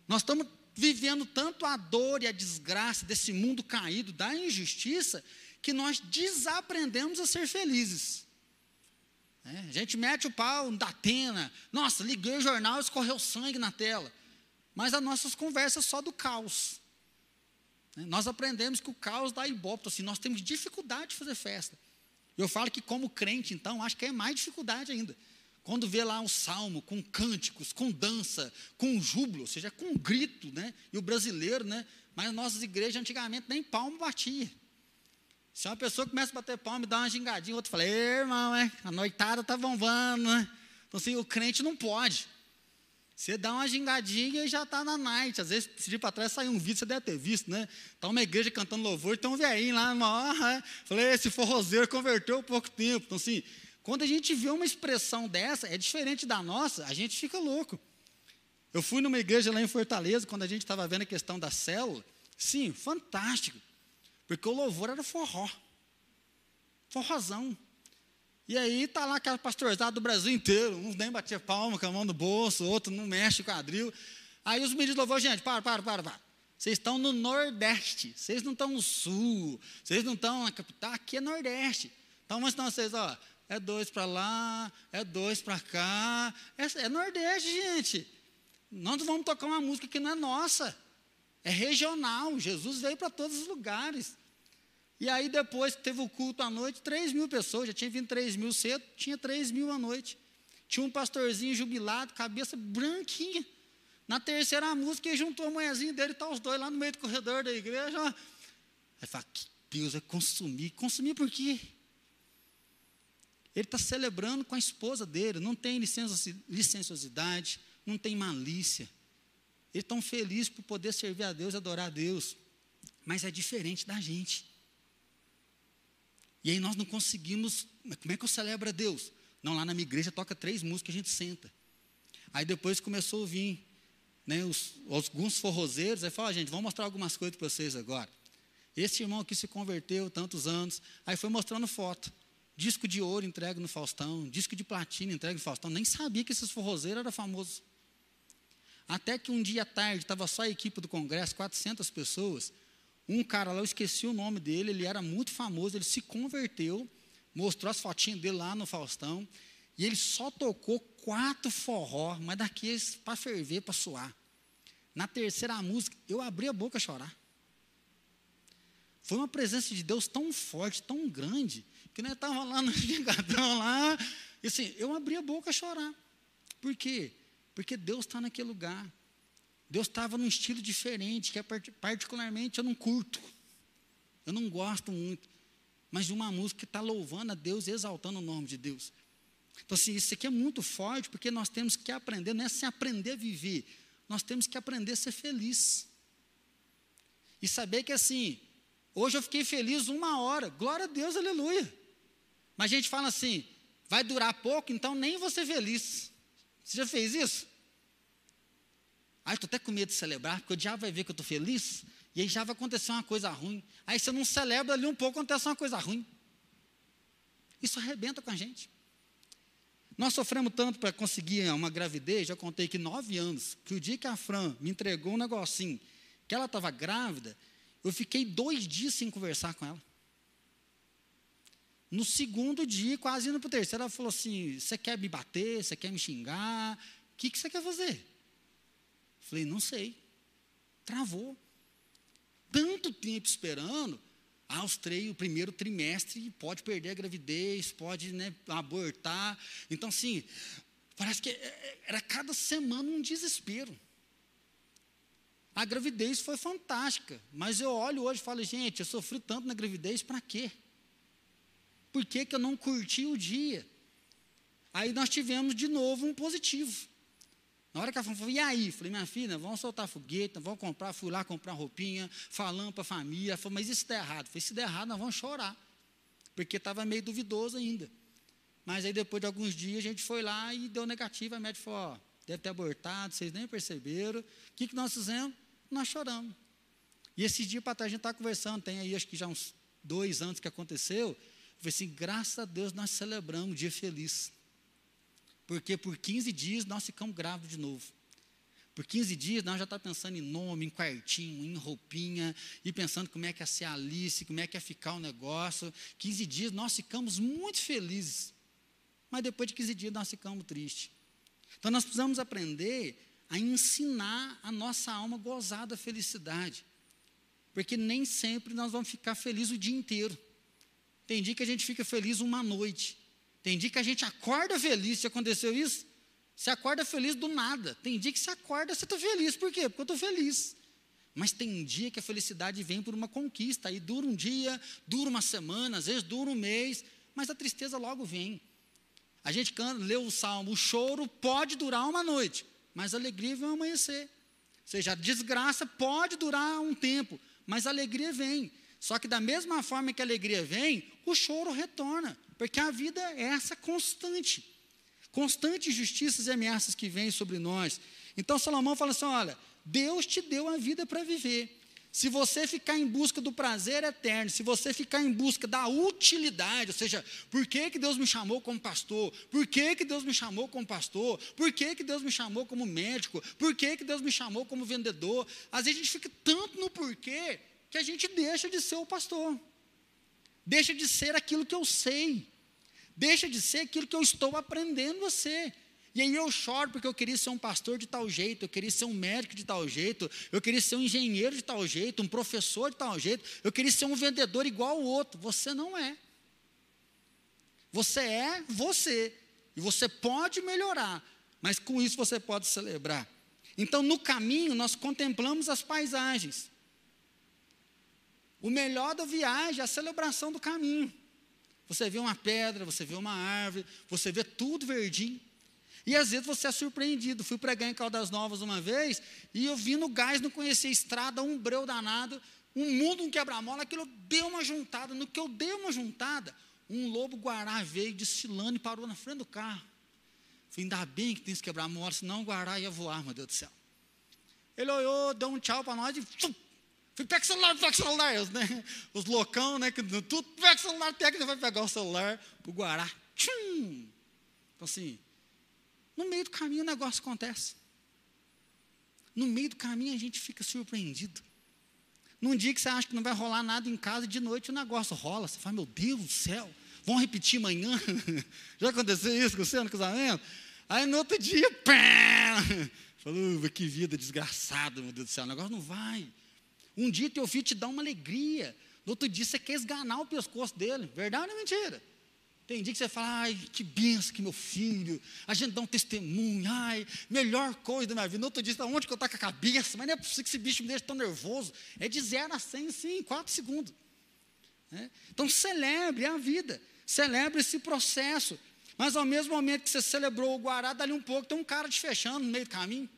Nós estamos vivendo tanto a dor e a desgraça desse mundo caído, da injustiça, que nós desaprendemos a ser felizes. É, a gente mete o pau da Atena, nossa, liguei o jornal, escorreu sangue na tela. Mas as nossas conversas só do caos. É, nós aprendemos que o caos dá ibope, assim, nós temos dificuldade de fazer festa. Eu falo que, como crente, então, acho que é mais dificuldade ainda. Quando vê lá um salmo com cânticos, com dança, com júbilo, ou seja, com grito, né? E o brasileiro, né? Mas as nossas igrejas antigamente nem palmo batia. Se uma pessoa começa a bater palma e dá uma gingadinha, o outro fala, irmão, é, a noitada está bombando, né? Então, assim, o crente não pode. Você dá uma gingadinha e já está na night. Às vezes, esse dia para trás saiu um vídeo, você deve ter visto, né? Está uma igreja cantando louvor, então um velhinho lá, uma, é. falei, esse forrozeiro converteu há pouco tempo. Então, assim, quando a gente vê uma expressão dessa, é diferente da nossa, a gente fica louco. Eu fui numa igreja lá em Fortaleza, quando a gente estava vendo a questão da célula. Sim, fantástico. Porque o louvor era forró. Forrozão. E aí tá lá aquela pastorzada do Brasil inteiro. Uns nem batia palma com a mão no bolso, outro não mexe o quadril. Aí os meninos louvor, gente, para, para, para, para. Vocês estão no Nordeste, vocês não estão no Sul, vocês não estão na capital, aqui é Nordeste. Então, mas não, vocês, ó, é dois para lá, é dois para cá. É, é, Nordeste, gente. Nós não vamos tocar uma música que não é nossa. É regional. Jesus veio para todos os lugares. E aí depois teve o culto à noite, 3 mil pessoas, já tinha vindo 3 mil cedo, tinha 3 mil à noite. Tinha um pastorzinho jubilado, cabeça branquinha. Na terceira música, ele juntou a manhãzinha dele, está os dois lá no meio do corredor da igreja. Aí fala, que Deus é consumir. Consumir por quê? Ele está celebrando com a esposa dele, não tem licenciosidade, não tem malícia. Eles estão felizes por poder servir a Deus adorar a Deus. Mas é diferente da gente. E aí nós não conseguimos. Como é que eu celebro a Deus? Não, lá na minha igreja toca três músicas, a gente senta. Aí depois começou a vir né, os, alguns forrozeiros, aí fala, gente, vamos mostrar algumas coisas para vocês agora. Esse irmão aqui se converteu tantos anos, aí foi mostrando foto. Disco de ouro entregue no Faustão, disco de platina entregue no Faustão. Nem sabia que esses forrozeiros eram famosos. Até que um dia à tarde, estava só a equipe do congresso, 400 pessoas. Um cara lá, eu esqueci o nome dele, ele era muito famoso, ele se converteu, mostrou as fotinhas dele lá no Faustão, e ele só tocou quatro forró, mas daqueles para ferver, para suar. Na terceira música, eu abri a boca a chorar. Foi uma presença de Deus tão forte, tão grande, que nós estávamos lá no gingadão lá, e assim, eu abri a boca a chorar. Por quê? Porque Deus está naquele lugar. Deus estava num estilo diferente, que é particularmente eu não curto. Eu não gosto muito. Mas uma música que está louvando a Deus, exaltando o nome de Deus. Então, assim, isso aqui é muito forte, porque nós temos que aprender, não é sem aprender a viver, nós temos que aprender a ser feliz. E saber que assim, hoje eu fiquei feliz uma hora, glória a Deus, aleluia. Mas a gente fala assim, vai durar pouco, então nem ser feliz. Você já fez isso? Ai, estou até com medo de celebrar, porque o diabo vai ver que eu estou feliz, e aí já vai acontecer uma coisa ruim. Aí você não celebra ali um pouco, acontece uma coisa ruim. Isso arrebenta com a gente. Nós sofremos tanto para conseguir uma gravidez, já contei que nove anos, que o dia que a Fran me entregou um negocinho, que ela estava grávida, eu fiquei dois dias sem conversar com ela. No segundo dia, quase indo para o terceiro, ela falou assim: Você quer me bater? Você quer me xingar? O que, que você quer fazer? Falei: Não sei. Travou. Tanto tempo esperando. Ah, os três, o primeiro trimestre pode perder a gravidez, pode né, abortar. Então, assim, parece que é, é, era cada semana um desespero. A gravidez foi fantástica, mas eu olho hoje e falo, gente, eu sofri tanto na gravidez, para quê? Por que, que eu não curti o dia? Aí nós tivemos de novo um positivo. Na hora que ela falou, e aí? Falei, minha filha, vamos soltar foguete, vamos comprar, fui lá comprar roupinha, falando para a família. Falou, mas isso está errado. Falei, se der errado, nós vamos chorar. Porque estava meio duvidoso ainda. Mas aí depois de alguns dias a gente foi lá e deu negativo. A médica falou, ó, deve ter abortado, vocês nem perceberam. O que, que nós fizemos? Nós choramos. E esse dia para trás a gente está conversando, tem aí acho que já uns dois anos que aconteceu. Falei assim, graças a Deus nós celebramos um dia feliz. Porque por 15 dias nós ficamos grávidos de novo. Por 15 dias, nós já está pensando em nome, em quartinho, em roupinha, e pensando como é que ia ser a Alice, como é que ia ficar o negócio. 15 dias, nós ficamos muito felizes. Mas depois de 15 dias, nós ficamos tristes. Então, nós precisamos aprender a ensinar a nossa alma a gozar da felicidade. Porque nem sempre nós vamos ficar felizes o dia inteiro. Tem dia que a gente fica feliz uma noite. Tem dia que a gente acorda feliz. Se aconteceu isso, você acorda feliz do nada. Tem dia que você acorda, você está feliz. Por quê? Porque eu estou feliz. Mas tem dia que a felicidade vem por uma conquista. Aí dura um dia, dura uma semana, às vezes dura um mês, mas a tristeza logo vem. A gente canta, lê o salmo, o choro pode durar uma noite, mas a alegria vem amanhecer. Ou seja, a desgraça pode durar um tempo, mas a alegria vem. Só que da mesma forma que a alegria vem, o choro retorna, porque a vida é essa constante constantes justiças e ameaças que vêm sobre nós. Então Salomão fala assim: olha, Deus te deu a vida para viver. Se você ficar em busca do prazer eterno, se você ficar em busca da utilidade, ou seja, por que, que Deus me chamou como pastor? Por que, que Deus me chamou como pastor? Por que, que Deus me chamou como médico? Por que, que Deus me chamou como vendedor? Às vezes a gente fica tanto no porquê que a gente deixa de ser o pastor, deixa de ser aquilo que eu sei deixa de ser aquilo que eu estou aprendendo a ser. E aí eu choro porque eu queria ser um pastor de tal jeito, eu queria ser um médico de tal jeito, eu queria ser um engenheiro de tal jeito, um professor de tal jeito, eu queria ser um vendedor igual ao outro. Você não é. Você é você. E você pode melhorar, mas com isso você pode celebrar. Então, no caminho, nós contemplamos as paisagens. O melhor da viagem é a celebração do caminho. Você vê uma pedra, você vê uma árvore, você vê tudo verdinho. E às vezes você é surpreendido. Fui pregar em Caldas Novas uma vez e eu vi no gás, não conhecia a estrada, um breu danado, um mundo, um quebra-mola, aquilo deu uma juntada. No que eu dei uma juntada, um lobo guará veio desfilando e parou na frente do carro. Falei, ainda bem que tem esse quebra-mola, senão o guará ia voar, meu Deus do céu. Ele olhou, deu um tchau para nós e Fui, pega o celular, pega o celular. Os, né, os loucão, né? Que, tudo, pega o celular, pega, vai pegar o celular pro Guará. Tchum! Então, assim, no meio do caminho o negócio acontece. No meio do caminho a gente fica surpreendido. Num dia que você acha que não vai rolar nada em casa, de noite o negócio rola. Você fala, meu Deus do céu, vamos repetir amanhã? Já aconteceu isso com você no casamento? Aí no outro dia, pá! Falou, que vida desgraçada, meu Deus do céu, o negócio não vai. Um dia teu filho te dá uma alegria, no outro dia você quer esganar o pescoço dele. Verdade ou mentira? Tem dia que você fala, ai, que benção que meu filho, a gente dá um testemunho, ai, melhor coisa da minha vida. No outro dia, está onde que eu estou com a cabeça? Mas não é possível que esse bicho me deixe tão nervoso. É de zero a cem, sim, em quatro segundos. É? Então, celebre a vida, celebre esse processo. Mas ao mesmo momento que você celebrou o Guará, dali um pouco, tem um cara te fechando no meio do caminho.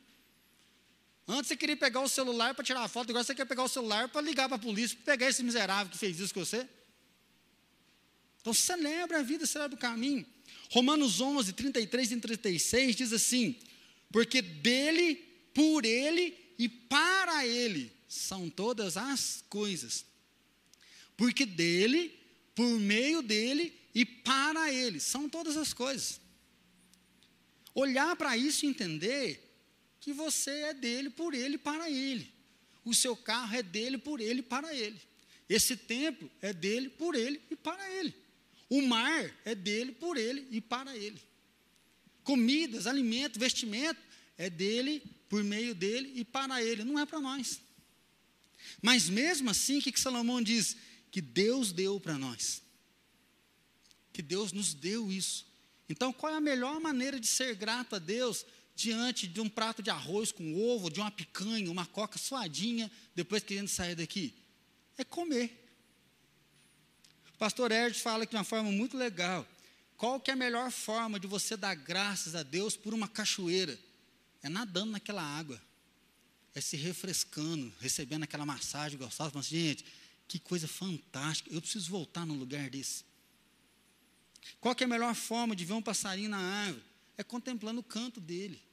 Antes você queria pegar o celular para tirar a foto, agora você quer pegar o celular para ligar para a polícia, para pegar esse miserável que fez isso com você. Então celebra a vida, celebra o caminho. Romanos 11, 33 e 36 diz assim: Porque dele, por ele e para ele são todas as coisas. Porque dele, por meio dele e para ele são todas as coisas. Olhar para isso e entender que você é dele, por ele, para ele. O seu carro é dele, por ele, para ele. Esse templo é dele, por ele e para ele. O mar é dele, por ele e para ele. Comidas, alimento, vestimento é dele, por meio dele e para ele. Não é para nós. Mas mesmo assim, o que, que Salomão diz? Que Deus deu para nós. Que Deus nos deu isso. Então, qual é a melhor maneira de ser grato a Deus? Diante de um prato de arroz com ovo, de uma picanha, uma coca suadinha, depois que a gente sair daqui? É comer. O pastor Erd fala que de uma forma muito legal. Qual que é a melhor forma de você dar graças a Deus por uma cachoeira? É nadando naquela água. É se refrescando, recebendo aquela massagem gostosa. Mas, gente, que coisa fantástica. Eu preciso voltar num lugar desse. Qual que é a melhor forma de ver um passarinho na árvore? É contemplando o canto dele.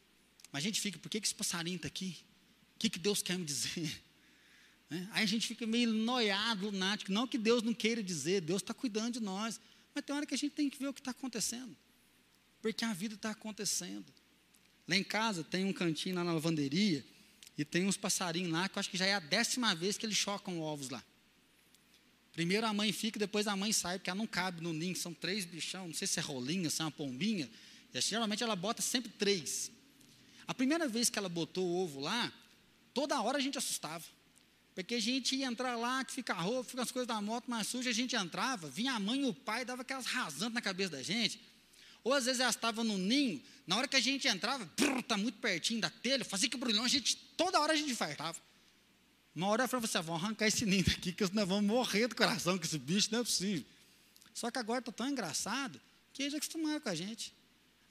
Mas a gente fica, por que, que esse passarinho está aqui? O que, que Deus quer me dizer? Né? Aí a gente fica meio noiado, lunático. Não que Deus não queira dizer, Deus está cuidando de nós. Mas tem hora que a gente tem que ver o que está acontecendo. Porque a vida está acontecendo. Lá em casa tem um cantinho lá na lavanderia e tem uns passarinhos lá que eu acho que já é a décima vez que eles chocam ovos lá. Primeiro a mãe fica, depois a mãe sai, porque ela não cabe no ninho. São três bichão, não sei se é rolinha, se é uma pombinha. E, geralmente ela bota sempre três. A primeira vez que ela botou o ovo lá, toda hora a gente assustava. Porque a gente ia entrar lá, que fica roupa, fica as coisas da moto mais sujas, a gente entrava, vinha a mãe e o pai, dava aquelas rasantes na cabeça da gente. Ou às vezes elas estavam no ninho, na hora que a gente entrava, está muito pertinho da telha, fazia que brulhão, a gente, toda hora a gente fartava. Uma hora eu falei assim, ah, vamos arrancar esse ninho daqui, que nós vamos morrer do coração com esse bicho, não é possível. Só que agora está tão engraçado que eles acostumaram com a gente.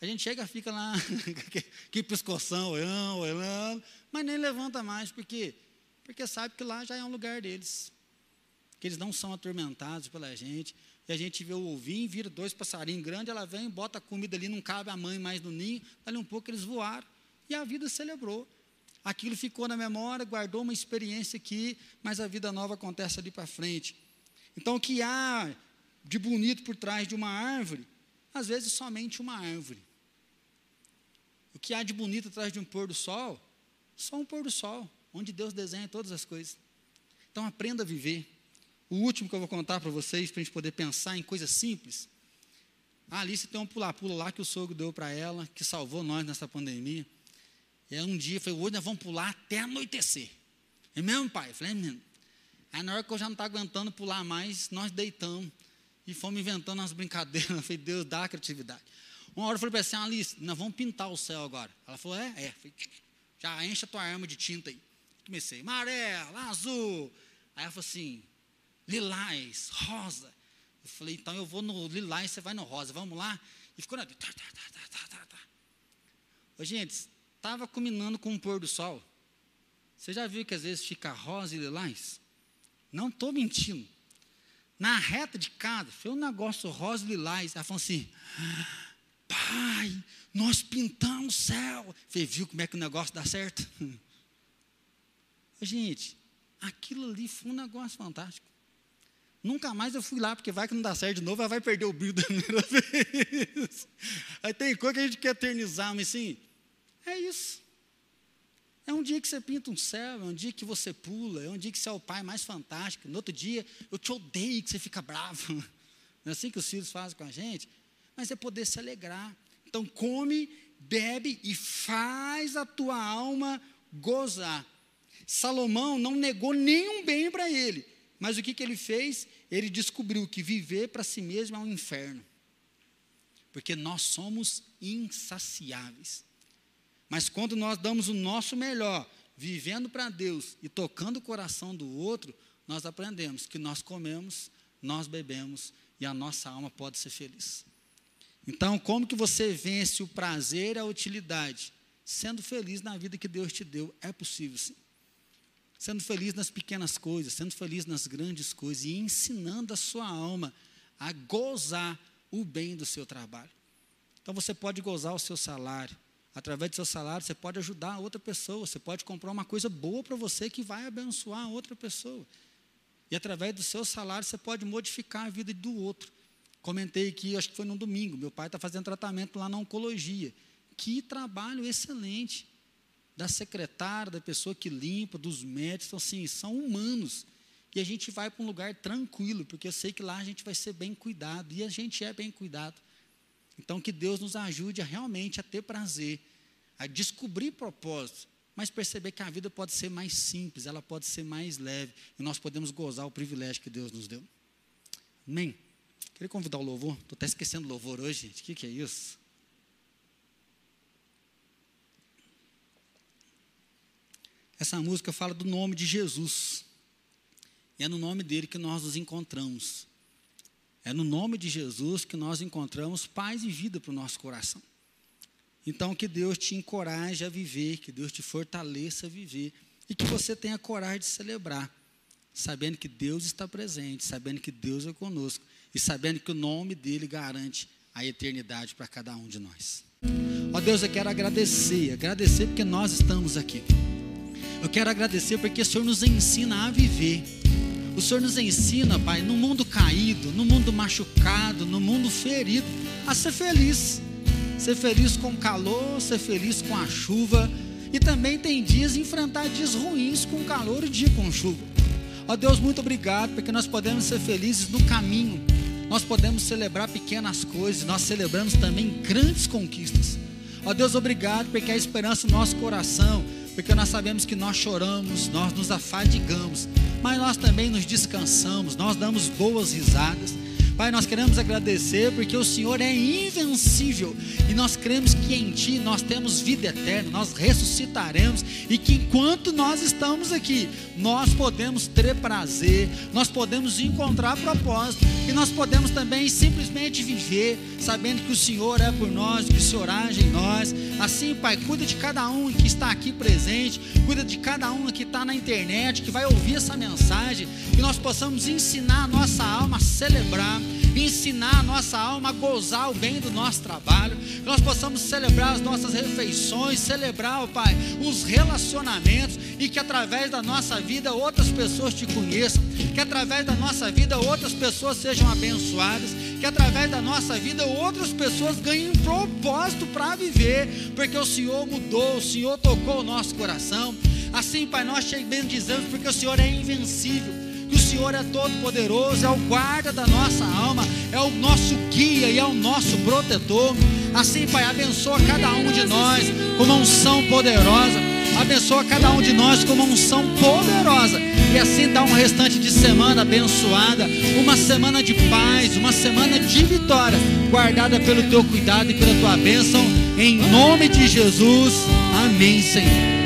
A gente chega, fica lá, que pescoção, olhando, olhando, mas nem levanta mais, por quê? Porque sabe que lá já é um lugar deles. Que eles não são atormentados pela gente. E a gente vê o ovinho, vira dois passarinhos grandes, ela vem, bota a comida ali, não cabe a mãe mais no ninho, dali um pouco eles voaram. E a vida celebrou. Aquilo ficou na memória, guardou uma experiência aqui, mas a vida nova acontece ali para frente. Então, o que há de bonito por trás de uma árvore, às vezes somente uma árvore. O que há de bonito atrás de um pôr do sol, só um pôr do sol, onde Deus desenha todas as coisas. Então, aprenda a viver. O último que eu vou contar para vocês, para a gente poder pensar em coisas simples. A Alice tem um pula-pula lá que o sogro deu para ela, que salvou nós nessa pandemia. E aí um dia, falei, hoje nós vamos pular até anoitecer. É mesmo, pai? Eu falei, é mesmo. Aí na hora que eu já não estava aguentando pular mais, nós deitamos e fomos inventando umas brincadeiras. Eu falei, Deus, dá criatividade. Uma hora eu falei para ela assim, Alice, nós vamos pintar o céu agora. Ela falou, é? É. Falei, já enche a tua arma de tinta aí. Comecei, amarelo, azul. Aí ela falou assim, lilás, rosa. Eu falei, então eu vou no lilás, você vai no rosa, vamos lá? E ficou na. Tá, tá, tá, tá, tá, tá. Ô, gente, estava combinando com o pôr do sol. Você já viu que às vezes fica rosa e lilás? Não estou mentindo. Na reta de casa, foi um negócio rosa e lilás. Ela falou assim: Pai, nós pintamos o céu. Você viu como é que o negócio dá certo? Gente, aquilo ali foi um negócio fantástico. Nunca mais eu fui lá, porque vai que não dá certo de novo, ela vai perder o brilho da primeira vez. Aí tem coisa que a gente quer eternizar, mas sim, é isso. É um dia que você pinta um céu, é um dia que você pula, é um dia que você é o pai mais fantástico. No outro dia, eu te odeio que você fica bravo. Não é assim que os filhos fazem com a gente? Mas é poder se alegrar. Então, come, bebe e faz a tua alma gozar. Salomão não negou nenhum bem para ele, mas o que, que ele fez? Ele descobriu que viver para si mesmo é um inferno. Porque nós somos insaciáveis. Mas quando nós damos o nosso melhor, vivendo para Deus e tocando o coração do outro, nós aprendemos que nós comemos, nós bebemos e a nossa alma pode ser feliz. Então, como que você vence o prazer e a utilidade? Sendo feliz na vida que Deus te deu. É possível sim sendo feliz nas pequenas coisas, sendo feliz nas grandes coisas e ensinando a sua alma a gozar o bem do seu trabalho. Então você pode gozar o seu salário. Através do seu salário, você pode ajudar outra pessoa, você pode comprar uma coisa boa para você que vai abençoar outra pessoa. E através do seu salário, você pode modificar a vida do outro. Comentei aqui, acho que foi no domingo, meu pai está fazendo tratamento lá na oncologia. Que trabalho excelente da secretária, da pessoa que limpa, dos médicos, então, assim, são humanos. E a gente vai para um lugar tranquilo, porque eu sei que lá a gente vai ser bem cuidado, e a gente é bem cuidado. Então, que Deus nos ajude a realmente a ter prazer, a descobrir propósito, mas perceber que a vida pode ser mais simples, ela pode ser mais leve, e nós podemos gozar o privilégio que Deus nos deu. Amém? Queria convidar o louvor, estou até esquecendo o louvor hoje, gente, o que, que é isso? Essa música fala do nome de Jesus. E é no nome dele que nós nos encontramos. É no nome de Jesus que nós encontramos paz e vida para o nosso coração. Então, que Deus te encoraje a viver, que Deus te fortaleça a viver e que você tenha coragem de celebrar, sabendo que Deus está presente, sabendo que Deus é conosco e sabendo que o nome dele garante a eternidade para cada um de nós. Ó Deus, eu quero agradecer, agradecer porque nós estamos aqui. Eu quero agradecer porque o Senhor nos ensina a viver. O Senhor nos ensina, Pai, no mundo caído, no mundo machucado, no mundo ferido, a ser feliz. ser feliz com o calor, ser feliz com a chuva. E também tem dias enfrentar dias ruins com calor e dia com chuva. Ó Deus, muito obrigado, porque nós podemos ser felizes no caminho. Nós podemos celebrar pequenas coisas, nós celebramos também grandes conquistas. Ó Deus, obrigado, porque a esperança no nosso coração, porque nós sabemos que nós choramos, nós nos afadigamos, mas nós também nos descansamos, nós damos boas risadas. Pai, nós queremos agradecer porque o Senhor é invencível e nós cremos que em Ti nós temos vida eterna, nós ressuscitaremos e que enquanto nós estamos aqui, nós podemos ter prazer, nós podemos encontrar propósito e nós podemos também simplesmente viver sabendo que o Senhor é por nós, que o Senhor age em nós. Assim, Pai, cuida de cada um que está aqui presente, cuida de cada um que está na internet, que vai ouvir essa mensagem, que nós possamos ensinar a nossa alma a celebrar ensinar a nossa alma a gozar o bem do nosso trabalho, que nós possamos celebrar as nossas refeições, celebrar, Pai, os relacionamentos e que através da nossa vida outras pessoas te conheçam, que através da nossa vida outras pessoas sejam abençoadas, que através da nossa vida outras pessoas ganhem propósito para viver, porque o Senhor mudou, o Senhor tocou o nosso coração. Assim, Pai, nós te bendizemos porque o Senhor é invencível que o Senhor é todo poderoso, é o guarda da nossa alma, é o nosso guia e é o nosso protetor. Assim, Pai, abençoa cada um de nós com uma unção poderosa. Abençoa cada um de nós com uma unção poderosa. E assim dá um restante de semana abençoada, uma semana de paz, uma semana de vitória, guardada pelo teu cuidado e pela tua bênção. Em nome de Jesus. Amém, Senhor.